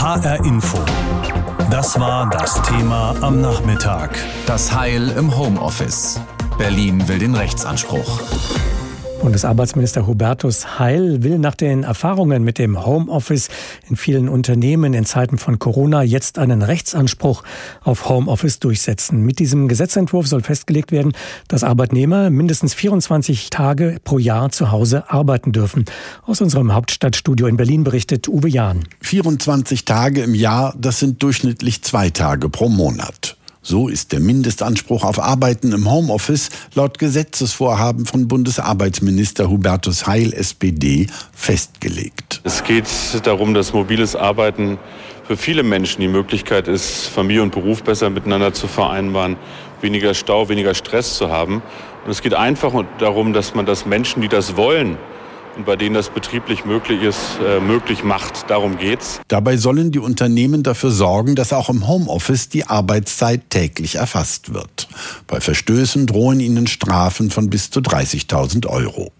HR Info. Das war das Thema am Nachmittag. Das Heil im Homeoffice. Berlin will den Rechtsanspruch. Bundesarbeitsminister Hubertus Heil will nach den Erfahrungen mit dem Homeoffice in vielen Unternehmen in Zeiten von Corona jetzt einen Rechtsanspruch auf Homeoffice durchsetzen. Mit diesem Gesetzentwurf soll festgelegt werden, dass Arbeitnehmer mindestens 24 Tage pro Jahr zu Hause arbeiten dürfen. Aus unserem Hauptstadtstudio in Berlin berichtet Uwe Jahn. 24 Tage im Jahr, das sind durchschnittlich zwei Tage pro Monat. So ist der Mindestanspruch auf Arbeiten im Homeoffice laut Gesetzesvorhaben von Bundesarbeitsminister Hubertus Heil SPD festgelegt. Es geht darum, dass mobiles Arbeiten für viele Menschen die Möglichkeit ist, Familie und Beruf besser miteinander zu vereinbaren, weniger Stau, weniger Stress zu haben. Und es geht einfach darum, dass man das Menschen, die das wollen, und bei denen das betrieblich möglich ist, äh, möglich macht. Darum geht's. Dabei sollen die Unternehmen dafür sorgen, dass auch im Homeoffice die Arbeitszeit täglich erfasst wird. Bei Verstößen drohen ihnen Strafen von bis zu 30.000 Euro.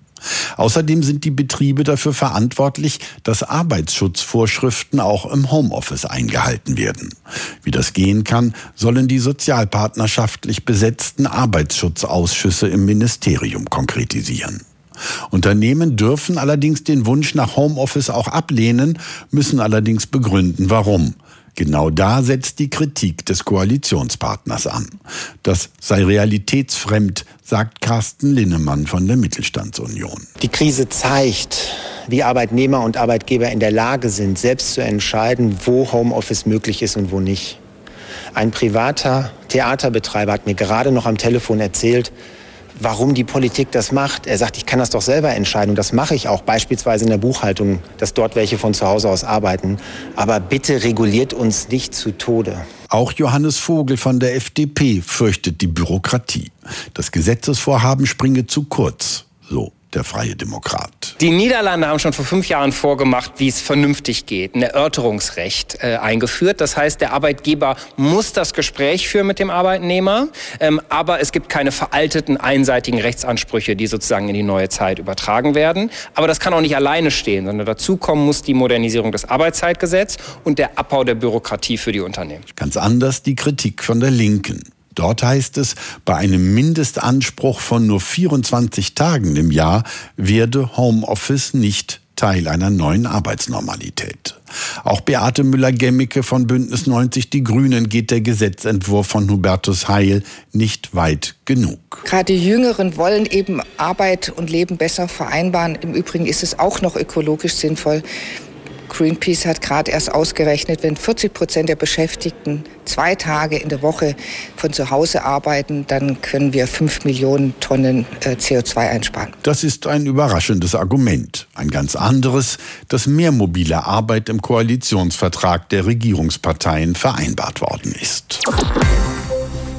Außerdem sind die Betriebe dafür verantwortlich, dass Arbeitsschutzvorschriften auch im Homeoffice eingehalten werden. Wie das gehen kann, sollen die sozialpartnerschaftlich besetzten Arbeitsschutzausschüsse im Ministerium konkretisieren. Unternehmen dürfen allerdings den Wunsch nach Homeoffice auch ablehnen, müssen allerdings begründen, warum. Genau da setzt die Kritik des Koalitionspartners an. Das sei realitätsfremd, sagt Carsten Linnemann von der Mittelstandsunion. Die Krise zeigt, wie Arbeitnehmer und Arbeitgeber in der Lage sind, selbst zu entscheiden, wo Homeoffice möglich ist und wo nicht. Ein privater Theaterbetreiber hat mir gerade noch am Telefon erzählt, warum die Politik das macht. Er sagt, ich kann das doch selber entscheiden und das mache ich auch beispielsweise in der Buchhaltung, dass dort welche von zu Hause aus arbeiten. Aber bitte reguliert uns nicht zu Tode. Auch Johannes Vogel von der FDP fürchtet die Bürokratie. Das Gesetzesvorhaben springe zu kurz. So der Freie Demokrat. Die Niederlande haben schon vor fünf Jahren vorgemacht, wie es vernünftig geht, ein Erörterungsrecht äh, eingeführt. Das heißt, der Arbeitgeber muss das Gespräch führen mit dem Arbeitnehmer, ähm, aber es gibt keine veralteten, einseitigen Rechtsansprüche, die sozusagen in die neue Zeit übertragen werden. Aber das kann auch nicht alleine stehen, sondern dazu kommen muss die Modernisierung des Arbeitszeitgesetzes und der Abbau der Bürokratie für die Unternehmen. Ganz anders die Kritik von der Linken. Dort heißt es, bei einem Mindestanspruch von nur 24 Tagen im Jahr werde Homeoffice nicht Teil einer neuen Arbeitsnormalität. Auch Beate Müller-Gemmicke von Bündnis 90 Die Grünen geht der Gesetzentwurf von Hubertus Heil nicht weit genug. Gerade die Jüngeren wollen eben Arbeit und Leben besser vereinbaren. Im Übrigen ist es auch noch ökologisch sinnvoll, Greenpeace hat gerade erst ausgerechnet, wenn 40 Prozent der Beschäftigten zwei Tage in der Woche von zu Hause arbeiten, dann können wir fünf Millionen Tonnen äh, CO2 einsparen. Das ist ein überraschendes Argument. Ein ganz anderes, dass mehr mobile Arbeit im Koalitionsvertrag der Regierungsparteien vereinbart worden ist.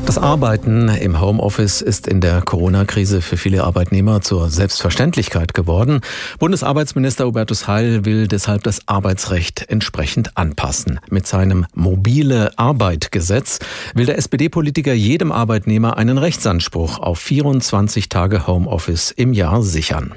Das Arbeiten im Homeoffice ist in der Corona-Krise für viele Arbeitnehmer zur Selbstverständlichkeit geworden. Bundesarbeitsminister Hubertus Heil will deshalb das Arbeitsrecht entsprechend anpassen. Mit seinem mobile Arbeit-Gesetz will der SPD-Politiker jedem Arbeitnehmer einen Rechtsanspruch auf 24 Tage Homeoffice im Jahr sichern.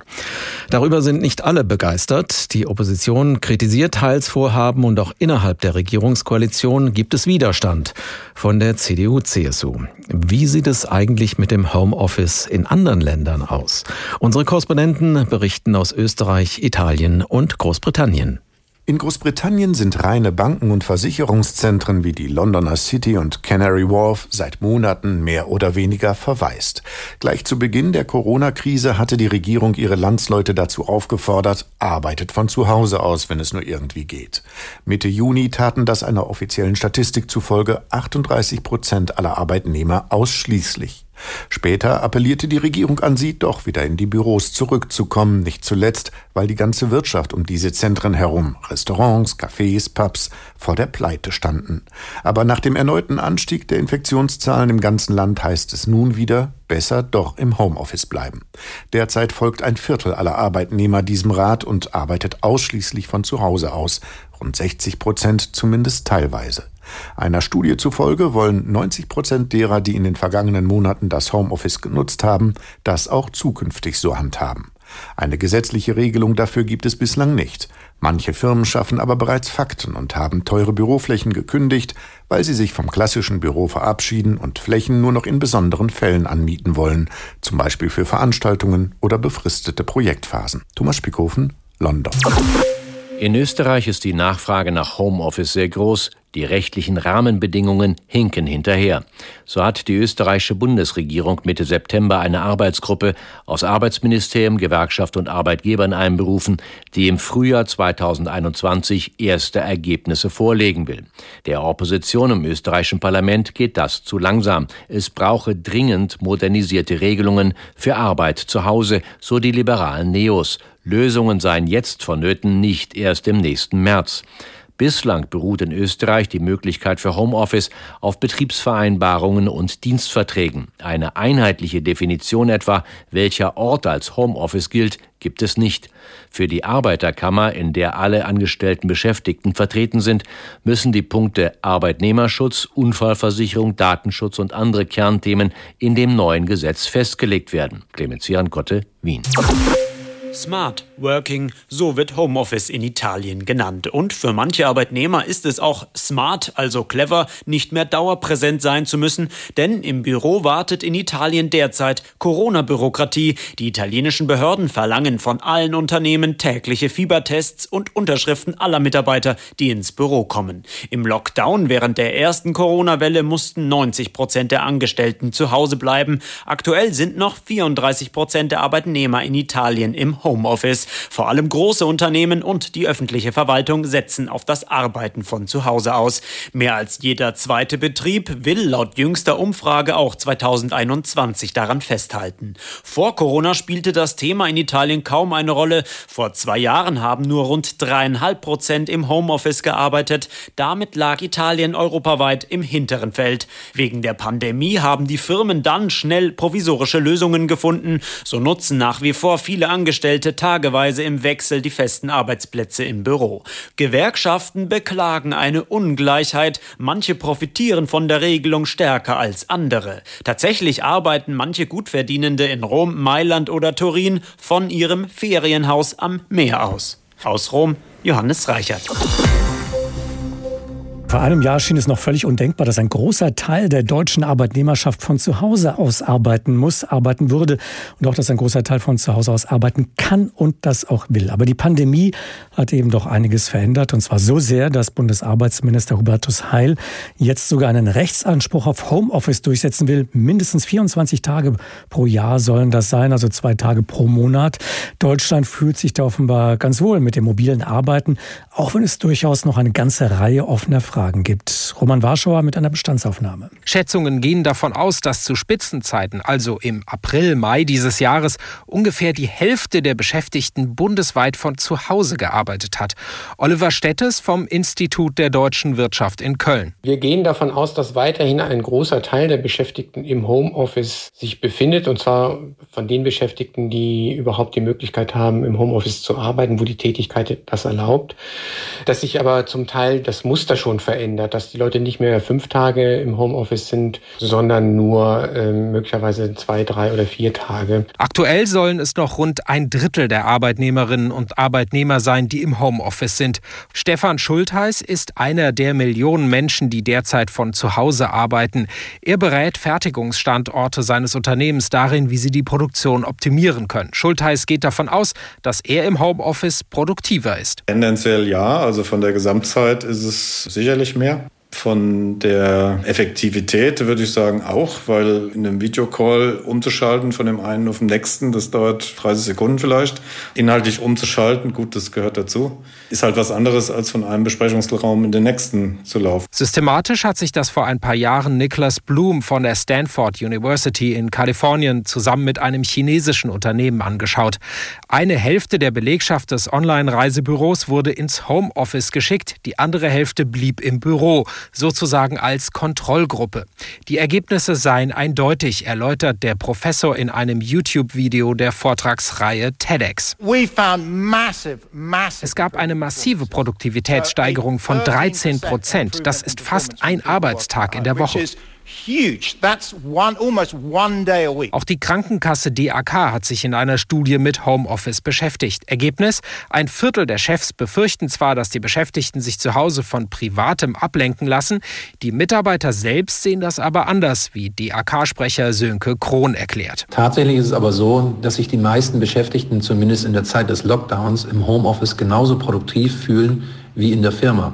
Darüber sind nicht alle begeistert. Die Opposition kritisiert Heils Vorhaben und auch innerhalb der Regierungskoalition gibt es Widerstand von der CDU-CSU. Wie sieht es eigentlich mit dem Homeoffice in anderen Ländern aus? Unsere Korrespondenten berichten aus Österreich, Italien und Großbritannien. In Großbritannien sind reine Banken und Versicherungszentren wie die Londoner City und Canary Wharf seit Monaten mehr oder weniger verwaist. Gleich zu Beginn der Corona-Krise hatte die Regierung ihre Landsleute dazu aufgefordert, arbeitet von zu Hause aus, wenn es nur irgendwie geht. Mitte Juni taten das einer offiziellen Statistik zufolge 38 Prozent aller Arbeitnehmer ausschließlich. Später appellierte die Regierung an sie, doch wieder in die Büros zurückzukommen, nicht zuletzt, weil die ganze Wirtschaft um diese Zentren herum, Restaurants, Cafés, Pubs, vor der Pleite standen. Aber nach dem erneuten Anstieg der Infektionszahlen im ganzen Land heißt es nun wieder, besser doch im Homeoffice bleiben. Derzeit folgt ein Viertel aller Arbeitnehmer diesem Rat und arbeitet ausschließlich von zu Hause aus, rund 60 Prozent zumindest teilweise. Einer Studie zufolge wollen 90 Prozent derer, die in den vergangenen Monaten das Homeoffice genutzt haben, das auch zukünftig so handhaben. Eine gesetzliche Regelung dafür gibt es bislang nicht. Manche Firmen schaffen aber bereits Fakten und haben teure Büroflächen gekündigt, weil sie sich vom klassischen Büro verabschieden und Flächen nur noch in besonderen Fällen anmieten wollen, zum Beispiel für Veranstaltungen oder befristete Projektphasen. Thomas Spickhofen, London. In Österreich ist die Nachfrage nach Homeoffice sehr groß. Die rechtlichen Rahmenbedingungen hinken hinterher. So hat die österreichische Bundesregierung Mitte September eine Arbeitsgruppe aus Arbeitsministerium, Gewerkschaft und Arbeitgebern einberufen, die im Frühjahr 2021 erste Ergebnisse vorlegen will. Der Opposition im österreichischen Parlament geht das zu langsam. Es brauche dringend modernisierte Regelungen für Arbeit zu Hause, so die liberalen Neos. Lösungen seien jetzt vonnöten, nicht erst im nächsten März. Bislang beruht in Österreich die Möglichkeit für Homeoffice auf Betriebsvereinbarungen und Dienstverträgen. Eine einheitliche Definition etwa, welcher Ort als Homeoffice gilt, gibt es nicht. Für die Arbeiterkammer, in der alle angestellten Beschäftigten vertreten sind, müssen die Punkte Arbeitnehmerschutz, Unfallversicherung, Datenschutz und andere Kernthemen in dem neuen Gesetz festgelegt werden. Clemens Kotte, Wien. Smart Working, so wird Homeoffice in Italien genannt. Und für manche Arbeitnehmer ist es auch smart, also clever, nicht mehr dauerpräsent sein zu müssen, denn im Büro wartet in Italien derzeit Corona-Bürokratie. Die italienischen Behörden verlangen von allen Unternehmen tägliche Fiebertests und Unterschriften aller Mitarbeiter, die ins Büro kommen. Im Lockdown während der ersten Corona-Welle mussten 90 Prozent der Angestellten zu Hause bleiben. Aktuell sind noch 34 Prozent der Arbeitnehmer in Italien im Homeoffice. Vor allem große Unternehmen und die öffentliche Verwaltung setzen auf das Arbeiten von zu Hause aus. Mehr als jeder zweite Betrieb will laut jüngster Umfrage auch 2021 daran festhalten. Vor Corona spielte das Thema in Italien kaum eine Rolle. Vor zwei Jahren haben nur rund dreieinhalb Prozent im Homeoffice gearbeitet. Damit lag Italien europaweit im hinteren Feld. Wegen der Pandemie haben die Firmen dann schnell provisorische Lösungen gefunden. So nutzen nach wie vor viele Angestellte Angestellte tageweise im Wechsel die festen Arbeitsplätze im Büro. Gewerkschaften beklagen eine Ungleichheit, manche profitieren von der Regelung stärker als andere. Tatsächlich arbeiten manche Gutverdienende in Rom, Mailand oder Turin von ihrem Ferienhaus am Meer aus. Aus Rom, Johannes Reichert. Vor einem Jahr schien es noch völlig undenkbar, dass ein großer Teil der deutschen Arbeitnehmerschaft von zu Hause aus arbeiten muss, arbeiten würde und auch, dass ein großer Teil von zu Hause aus arbeiten kann und das auch will. Aber die Pandemie hat eben doch einiges verändert und zwar so sehr, dass Bundesarbeitsminister Hubertus Heil jetzt sogar einen Rechtsanspruch auf Homeoffice durchsetzen will. Mindestens 24 Tage pro Jahr sollen das sein, also zwei Tage pro Monat. Deutschland fühlt sich da offenbar ganz wohl mit dem mobilen Arbeiten, auch wenn es durchaus noch eine ganze Reihe offener Fragen Fragen gibt. Roman Warschauer mit einer Bestandsaufnahme. Schätzungen gehen davon aus, dass zu Spitzenzeiten, also im April, Mai dieses Jahres, ungefähr die Hälfte der Beschäftigten bundesweit von zu Hause gearbeitet hat. Oliver Stettes vom Institut der deutschen Wirtschaft in Köln. Wir gehen davon aus, dass weiterhin ein großer Teil der Beschäftigten im Homeoffice sich befindet, und zwar von den Beschäftigten, die überhaupt die Möglichkeit haben, im Homeoffice zu arbeiten, wo die Tätigkeit das erlaubt. Dass sich aber zum Teil das Muster schon verändert verändert, dass die Leute nicht mehr fünf Tage im Homeoffice sind, sondern nur äh, möglicherweise zwei, drei oder vier Tage. Aktuell sollen es noch rund ein Drittel der Arbeitnehmerinnen und Arbeitnehmer sein, die im Homeoffice sind. Stefan Schultheiß ist einer der Millionen Menschen, die derzeit von zu Hause arbeiten. Er berät Fertigungsstandorte seines Unternehmens darin, wie sie die Produktion optimieren können. Schultheiß geht davon aus, dass er im Homeoffice produktiver ist. Tendenziell ja, also von der Gesamtzeit ist es sicherlich mehr. Von der Effektivität würde ich sagen auch, weil in einem Videocall umzuschalten von dem einen auf den nächsten, das dauert 30 Sekunden vielleicht. Inhaltlich umzuschalten, gut, das gehört dazu, ist halt was anderes, als von einem Besprechungsraum in den nächsten zu laufen. Systematisch hat sich das vor ein paar Jahren Niklas Bloom von der Stanford University in Kalifornien zusammen mit einem chinesischen Unternehmen angeschaut. Eine Hälfte der Belegschaft des Online-Reisebüros wurde ins Homeoffice geschickt, die andere Hälfte blieb im Büro sozusagen als Kontrollgruppe. Die Ergebnisse seien eindeutig, erläutert der Professor in einem YouTube-Video der Vortragsreihe TEDx. Es gab eine massive Produktivitätssteigerung von 13 Prozent. Das ist fast ein Arbeitstag in der Woche. Auch die Krankenkasse DAK hat sich in einer Studie mit Homeoffice beschäftigt. Ergebnis: Ein Viertel der Chefs befürchten zwar, dass die Beschäftigten sich zu Hause von Privatem ablenken lassen. Die Mitarbeiter selbst sehen das aber anders, wie DAK-Sprecher Sönke Krohn erklärt. Tatsächlich ist es aber so, dass sich die meisten Beschäftigten zumindest in der Zeit des Lockdowns im Homeoffice genauso produktiv fühlen wie in der Firma.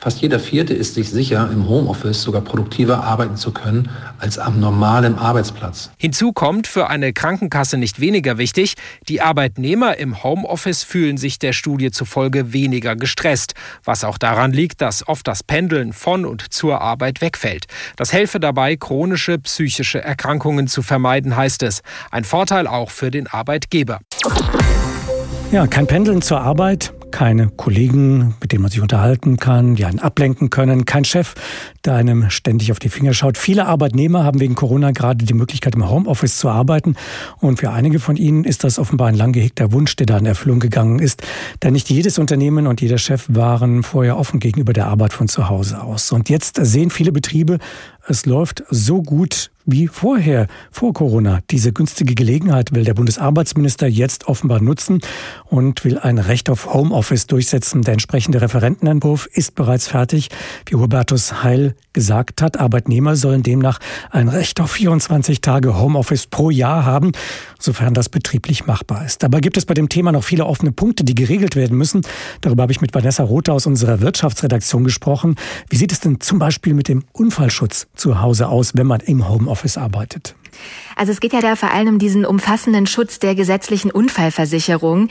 Fast jeder Vierte ist sich sicher, im Homeoffice sogar produktiver arbeiten zu können als am normalen Arbeitsplatz. Hinzu kommt für eine Krankenkasse nicht weniger wichtig, die Arbeitnehmer im Homeoffice fühlen sich der Studie zufolge weniger gestresst, was auch daran liegt, dass oft das Pendeln von und zur Arbeit wegfällt. Das helfe dabei, chronische psychische Erkrankungen zu vermeiden, heißt es. Ein Vorteil auch für den Arbeitgeber. Ja, kein Pendeln zur Arbeit, keine Kollegen, mit denen man sich unterhalten kann, die einen ablenken können, kein Chef, der einem ständig auf die Finger schaut. Viele Arbeitnehmer haben wegen Corona gerade die Möglichkeit, im Homeoffice zu arbeiten. Und für einige von ihnen ist das offenbar ein lang gehegter Wunsch, der da in Erfüllung gegangen ist. Denn nicht jedes Unternehmen und jeder Chef waren vorher offen gegenüber der Arbeit von zu Hause aus. Und jetzt sehen viele Betriebe, es läuft so gut wie vorher, vor Corona. Diese günstige Gelegenheit will der Bundesarbeitsminister jetzt offenbar nutzen und will ein Recht auf Homeoffice durchsetzen. Der entsprechende Referentenentwurf ist bereits fertig. Wie Hubertus Heil gesagt hat, Arbeitnehmer sollen demnach ein Recht auf 24 Tage Homeoffice pro Jahr haben, sofern das betrieblich machbar ist. Dabei gibt es bei dem Thema noch viele offene Punkte, die geregelt werden müssen. Darüber habe ich mit Vanessa Rother aus unserer Wirtschaftsredaktion gesprochen. Wie sieht es denn zum Beispiel mit dem Unfallschutz zu Hause aus, wenn man im Homeoffice arbeitet? Also es geht ja da vor allem um diesen umfassenden Schutz der gesetzlichen Unfallversicherung.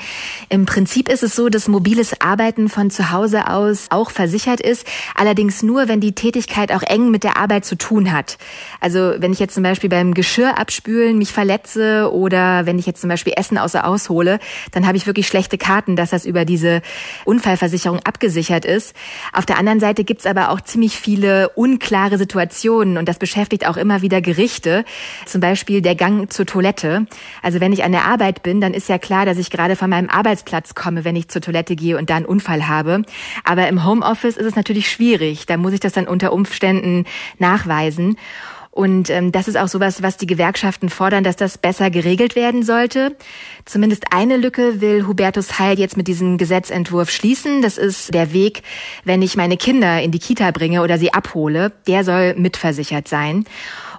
Im Prinzip ist es so, dass mobiles Arbeiten von zu Hause aus auch versichert ist, allerdings nur, wenn die Tätigkeit auch eng mit der Arbeit zu tun hat. Also wenn ich jetzt zum Beispiel beim Geschirr abspülen mich verletze oder wenn ich jetzt zum Beispiel Essen außer aushole, dann habe ich wirklich schlechte Karten, dass das über diese Unfallversicherung abgesichert ist. Auf der anderen Seite gibt es aber auch ziemlich viele unklare Situationen und das beschäftigt auch immer wieder Gerichte. Zum Beispiel der Gang zur Toilette. Also wenn ich an der Arbeit bin, dann ist ja klar, dass ich gerade von meinem Arbeitsplatz komme, wenn ich zur Toilette gehe und da einen Unfall habe. Aber im Homeoffice ist es natürlich schwierig. Da muss ich das dann unter Umständen nachweisen. Und ähm, das ist auch sowas, was die Gewerkschaften fordern, dass das besser geregelt werden sollte. Zumindest eine Lücke will Hubertus Heil jetzt mit diesem Gesetzentwurf schließen. Das ist der Weg, wenn ich meine Kinder in die Kita bringe oder sie abhole. Der soll mitversichert sein.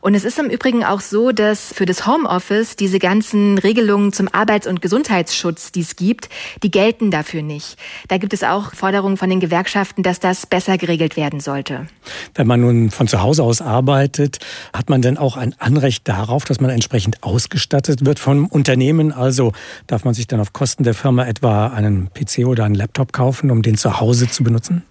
Und es ist im Übrigen auch so, dass für das Homeoffice diese ganzen Regelungen zum Arbeits- und Gesundheitsschutz, die es gibt, die gelten dafür nicht. Da gibt es auch Forderungen von den Gewerkschaften, dass das besser geregelt werden sollte. Wenn man nun von zu Hause aus arbeitet, hat man denn auch ein Anrecht darauf, dass man entsprechend ausgestattet wird vom Unternehmen? Also darf man sich dann auf Kosten der Firma etwa einen PC oder einen Laptop kaufen, um den zu Hause zu benutzen?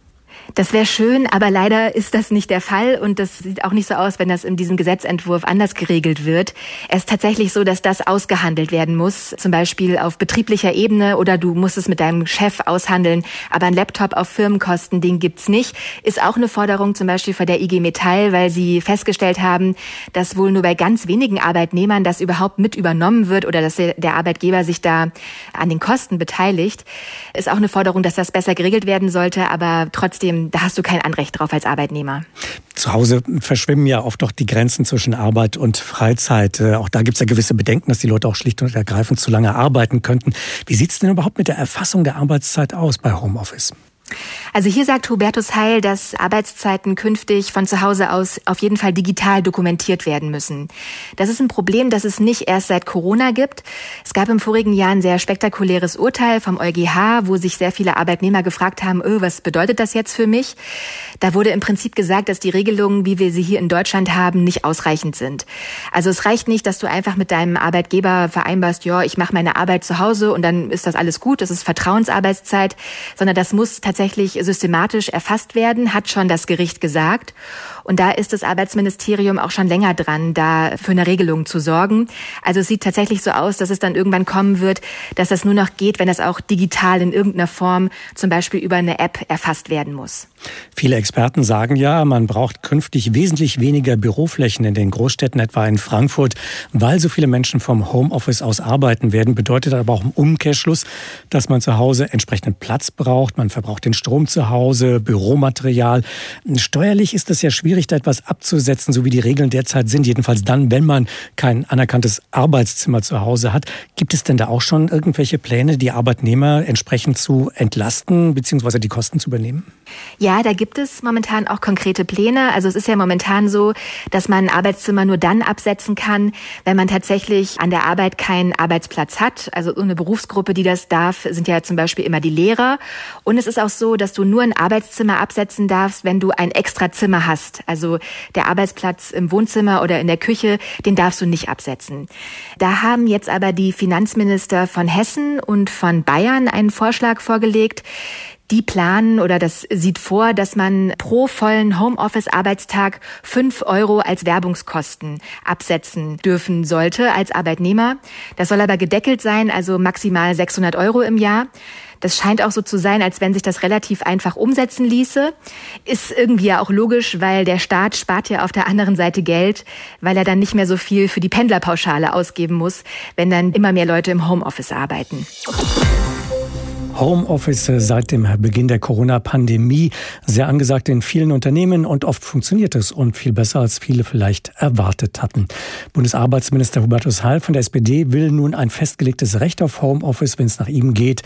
Das wäre schön, aber leider ist das nicht der Fall und das sieht auch nicht so aus, wenn das in diesem Gesetzentwurf anders geregelt wird. Es ist tatsächlich so, dass das ausgehandelt werden muss, zum Beispiel auf betrieblicher Ebene oder du musst es mit deinem Chef aushandeln, aber ein Laptop auf Firmenkosten, den gibt's nicht. Ist auch eine Forderung zum Beispiel von der IG Metall, weil sie festgestellt haben, dass wohl nur bei ganz wenigen Arbeitnehmern das überhaupt mit übernommen wird oder dass der Arbeitgeber sich da an den Kosten beteiligt. Ist auch eine Forderung, dass das besser geregelt werden sollte, aber trotzdem ähm, da hast du kein Anrecht drauf als Arbeitnehmer. Zu Hause verschwimmen ja oft doch die Grenzen zwischen Arbeit und Freizeit. Äh, auch da gibt es ja gewisse Bedenken, dass die Leute auch schlicht und ergreifend zu lange arbeiten könnten. Wie sieht es denn überhaupt mit der Erfassung der Arbeitszeit aus bei Homeoffice? Also hier sagt Hubertus Heil, dass Arbeitszeiten künftig von zu Hause aus auf jeden Fall digital dokumentiert werden müssen. Das ist ein Problem, das es nicht erst seit Corona gibt. Es gab im vorigen Jahr ein sehr spektakuläres Urteil vom EuGH, wo sich sehr viele Arbeitnehmer gefragt haben, öh, was bedeutet das jetzt für mich? Da wurde im Prinzip gesagt, dass die Regelungen, wie wir sie hier in Deutschland haben, nicht ausreichend sind. Also es reicht nicht, dass du einfach mit deinem Arbeitgeber vereinbarst, ja, ich mache meine Arbeit zu Hause und dann ist das alles gut, das ist Vertrauensarbeitszeit, sondern das muss tatsächlich systematisch erfasst werden, hat schon das Gericht gesagt. Und da ist das Arbeitsministerium auch schon länger dran, da für eine Regelung zu sorgen. Also es sieht tatsächlich so aus, dass es dann irgendwann kommen wird, dass das nur noch geht, wenn das auch digital in irgendeiner Form, zum Beispiel über eine App, erfasst werden muss. Viele Experten sagen ja, man braucht künftig wesentlich weniger Büroflächen in den Großstädten, etwa in Frankfurt, weil so viele Menschen vom Homeoffice aus arbeiten werden. Bedeutet aber auch im Umkehrschluss, dass man zu Hause entsprechenden Platz braucht. Man verbraucht den Strom zu Hause, Büromaterial. Steuerlich ist es ja schwierig, da etwas abzusetzen, so wie die Regeln derzeit sind. Jedenfalls dann, wenn man kein anerkanntes Arbeitszimmer zu Hause hat. Gibt es denn da auch schon irgendwelche Pläne, die Arbeitnehmer entsprechend zu entlasten bzw. die Kosten zu übernehmen? Ja, da gibt es momentan auch konkrete Pläne. Also es ist ja momentan so, dass man ein Arbeitszimmer nur dann absetzen kann, wenn man tatsächlich an der Arbeit keinen Arbeitsplatz hat. Also eine Berufsgruppe, die das darf, sind ja zum Beispiel immer die Lehrer. Und es ist auch so, dass du nur ein Arbeitszimmer absetzen darfst, wenn du ein extra Zimmer hast. Also der Arbeitsplatz im Wohnzimmer oder in der Küche, den darfst du nicht absetzen. Da haben jetzt aber die Finanzminister von Hessen und von Bayern einen Vorschlag vorgelegt, die planen oder das sieht vor, dass man pro vollen Homeoffice-Arbeitstag fünf Euro als Werbungskosten absetzen dürfen sollte als Arbeitnehmer. Das soll aber gedeckelt sein, also maximal 600 Euro im Jahr. Das scheint auch so zu sein, als wenn sich das relativ einfach umsetzen ließe. Ist irgendwie ja auch logisch, weil der Staat spart ja auf der anderen Seite Geld, weil er dann nicht mehr so viel für die Pendlerpauschale ausgeben muss, wenn dann immer mehr Leute im Homeoffice arbeiten. Homeoffice seit dem Beginn der Corona-Pandemie sehr angesagt in vielen Unternehmen und oft funktioniert es und viel besser als viele vielleicht erwartet hatten. Bundesarbeitsminister Hubertus Heil von der SPD will nun ein festgelegtes Recht auf Homeoffice, wenn es nach ihm geht.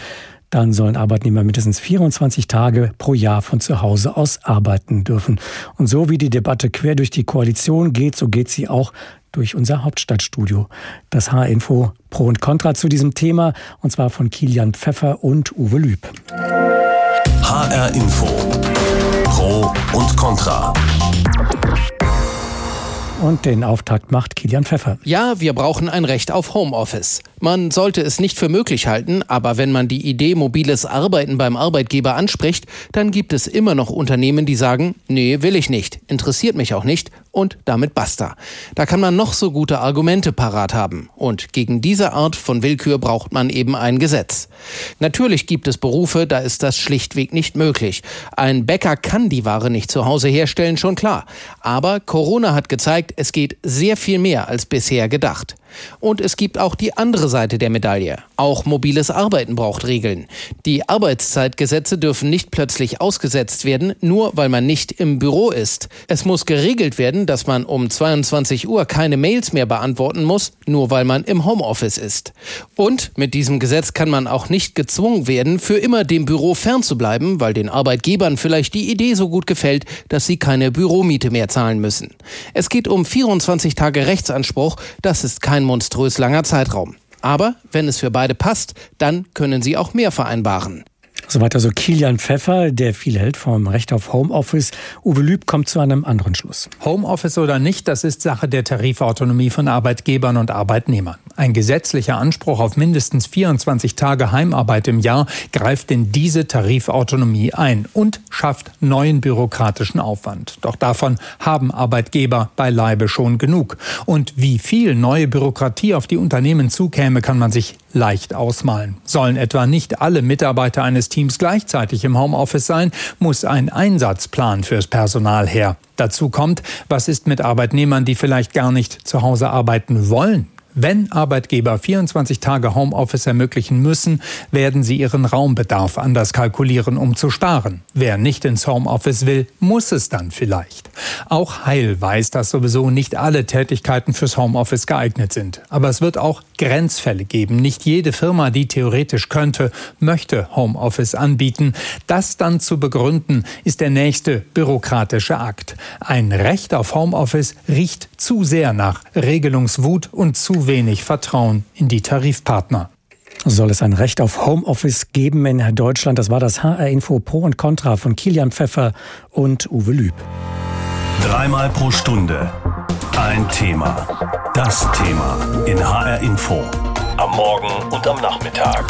Dann sollen Arbeitnehmer mindestens 24 Tage pro Jahr von zu Hause aus arbeiten dürfen. Und so wie die Debatte quer durch die Koalition geht, so geht sie auch durch unser Hauptstadtstudio. Das H-Info Pro und Contra zu diesem Thema und zwar von Kilian Pfeffer und Uwe Lüb. HR Info Pro und Contra. Und den Auftakt macht Kilian Pfeffer. Ja, wir brauchen ein Recht auf Homeoffice. Man sollte es nicht für möglich halten, aber wenn man die Idee mobiles Arbeiten beim Arbeitgeber anspricht, dann gibt es immer noch Unternehmen, die sagen, nee, will ich nicht, interessiert mich auch nicht und damit basta. Da kann man noch so gute Argumente parat haben. Und gegen diese Art von Willkür braucht man eben ein Gesetz. Natürlich gibt es Berufe, da ist das schlichtweg nicht möglich. Ein Bäcker kann die Ware nicht zu Hause herstellen, schon klar. Aber Corona hat gezeigt, es geht sehr viel mehr als bisher gedacht. Und es gibt auch die andere Seite der Medaille. Auch mobiles Arbeiten braucht Regeln. Die Arbeitszeitgesetze dürfen nicht plötzlich ausgesetzt werden, nur weil man nicht im Büro ist. Es muss geregelt werden, dass man um 22 Uhr keine Mails mehr beantworten muss, nur weil man im Homeoffice ist. Und mit diesem Gesetz kann man auch nicht gezwungen werden, für immer dem Büro fernzubleiben, weil den Arbeitgebern vielleicht die Idee so gut gefällt, dass sie keine Büromiete mehr zahlen müssen. Es geht um 24 Tage Rechtsanspruch, das ist kein monströs langer Zeitraum. Aber wenn es für beide passt, dann können sie auch mehr vereinbaren. Soweit also Kilian Pfeffer, der viel hält vom Recht auf Homeoffice. Uwe Lüb kommt zu einem anderen Schluss. Homeoffice oder nicht, das ist Sache der Tarifautonomie von Arbeitgebern und Arbeitnehmern. Ein gesetzlicher Anspruch auf mindestens 24 Tage Heimarbeit im Jahr greift in diese Tarifautonomie ein und schafft neuen bürokratischen Aufwand. Doch davon haben Arbeitgeber beileibe schon genug. Und wie viel neue Bürokratie auf die Unternehmen zukäme, kann man sich leicht ausmalen. Sollen etwa nicht alle Mitarbeiter eines Teams gleichzeitig im Homeoffice sein, muss ein Einsatzplan fürs Personal her. Dazu kommt, was ist mit Arbeitnehmern, die vielleicht gar nicht zu Hause arbeiten wollen? Wenn Arbeitgeber 24 Tage Homeoffice ermöglichen müssen, werden sie ihren Raumbedarf anders kalkulieren, um zu sparen. Wer nicht ins Homeoffice will, muss es dann vielleicht. Auch Heil weiß, dass sowieso nicht alle Tätigkeiten fürs Homeoffice geeignet sind. Aber es wird auch Grenzfälle geben. Nicht jede Firma, die theoretisch könnte, möchte Homeoffice anbieten. Das dann zu begründen, ist der nächste bürokratische Akt. Ein Recht auf Homeoffice riecht zu sehr nach Regelungswut und wenig Vertrauen in die Tarifpartner. Soll es ein Recht auf Homeoffice geben in Deutschland? Das war das HR-Info Pro und Contra von Kilian Pfeffer und Uwe Lüb. Dreimal pro Stunde ein Thema. Das Thema in HR-Info. Am Morgen und am Nachmittag.